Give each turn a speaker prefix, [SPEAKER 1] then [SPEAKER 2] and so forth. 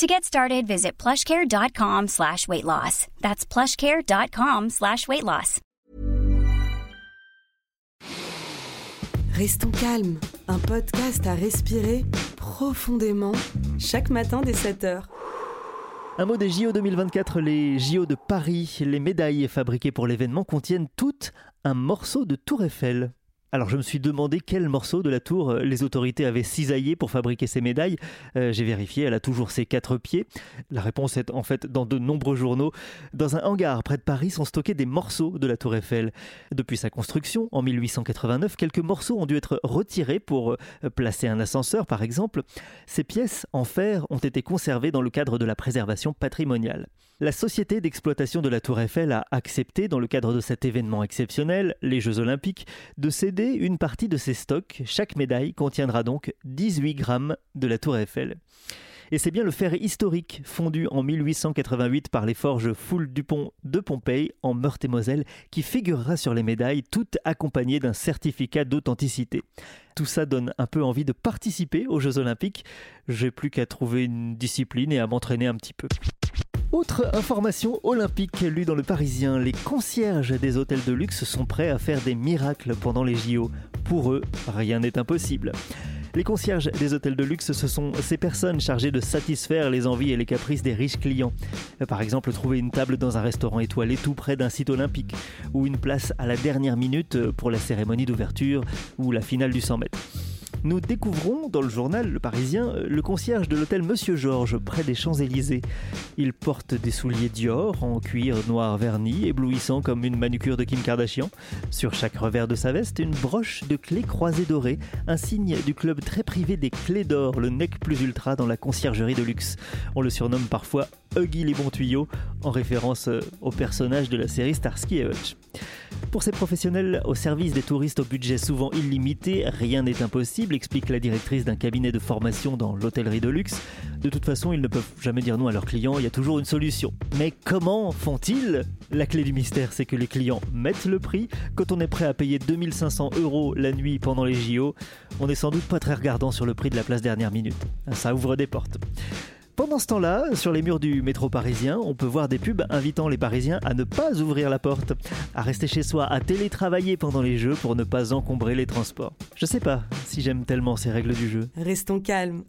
[SPEAKER 1] To get started, visit plushcare.com slash weight loss. That's plushcare.com slash weight loss.
[SPEAKER 2] Restons calmes, un podcast à respirer profondément chaque matin dès 7h.
[SPEAKER 3] Un mot des JO 2024, les JO de Paris. Les médailles fabriquées pour l'événement contiennent toutes un morceau de Tour Eiffel. Alors je me suis demandé quel morceau de la tour euh, les autorités avaient cisaillé pour fabriquer ces médailles. Euh, j'ai vérifié, elle a toujours ses quatre pieds. La réponse est en fait dans de nombreux journaux. Dans un hangar près de Paris sont stockés des morceaux de la tour Eiffel. Depuis sa construction en 1889, quelques morceaux ont dû être retirés pour euh, placer un ascenseur par exemple. Ces pièces en fer ont été conservées dans le cadre de la préservation patrimoniale. La société d'exploitation de la tour Eiffel a accepté dans le cadre de cet événement exceptionnel, les Jeux olympiques, de céder une partie de ses stocks. Chaque médaille contiendra donc 18 grammes de la tour Eiffel. Et c'est bien le fer historique fondu en 1888 par les forges Foule Dupont de Pompéi en Meurthe-et-Moselle qui figurera sur les médailles, tout accompagné d'un certificat d'authenticité. Tout ça donne un peu envie de participer aux Jeux Olympiques. J'ai plus qu'à trouver une discipline et à m'entraîner un petit peu. Autre information olympique lue dans le Parisien, les concierges des hôtels de luxe sont prêts à faire des miracles pendant les JO. Pour eux, rien n'est impossible. Les concierges des hôtels de luxe, ce sont ces personnes chargées de satisfaire les envies et les caprices des riches clients. Par exemple, trouver une table dans un restaurant étoilé tout près d'un site olympique, ou une place à la dernière minute pour la cérémonie d'ouverture ou la finale du 100 mètres nous découvrons dans le journal Le Parisien le concierge de l'hôtel Monsieur Georges près des Champs-Élysées. Il porte des souliers Dior en cuir noir verni, éblouissant comme une manucure de Kim Kardashian. Sur chaque revers de sa veste, une broche de clés croisées dorées, un signe du club très privé des clés d'or, le nec plus ultra dans la conciergerie de luxe. On le surnomme parfois Huggy les bons tuyaux, en référence au personnage de la série Starsky et Hutch. Pour ces professionnels au service des touristes au budget souvent illimité, rien n'est impossible, explique la directrice d'un cabinet de formation dans l'hôtellerie de luxe. De toute façon, ils ne peuvent jamais dire non à leurs clients, il y a toujours une solution. Mais comment font-ils? La clé du mystère, c'est que les clients mettent le prix. Quand on est prêt à payer 2500 euros la nuit pendant les JO, on n'est sans doute pas très regardant sur le prix de la place dernière minute. Ça ouvre des portes. Pendant ce temps-là, sur les murs du métro parisien, on peut voir des pubs invitant les Parisiens à ne pas ouvrir la porte, à rester chez soi, à télétravailler pendant les jeux pour ne pas encombrer les transports. Je sais pas si j'aime tellement ces règles du jeu.
[SPEAKER 2] Restons calmes.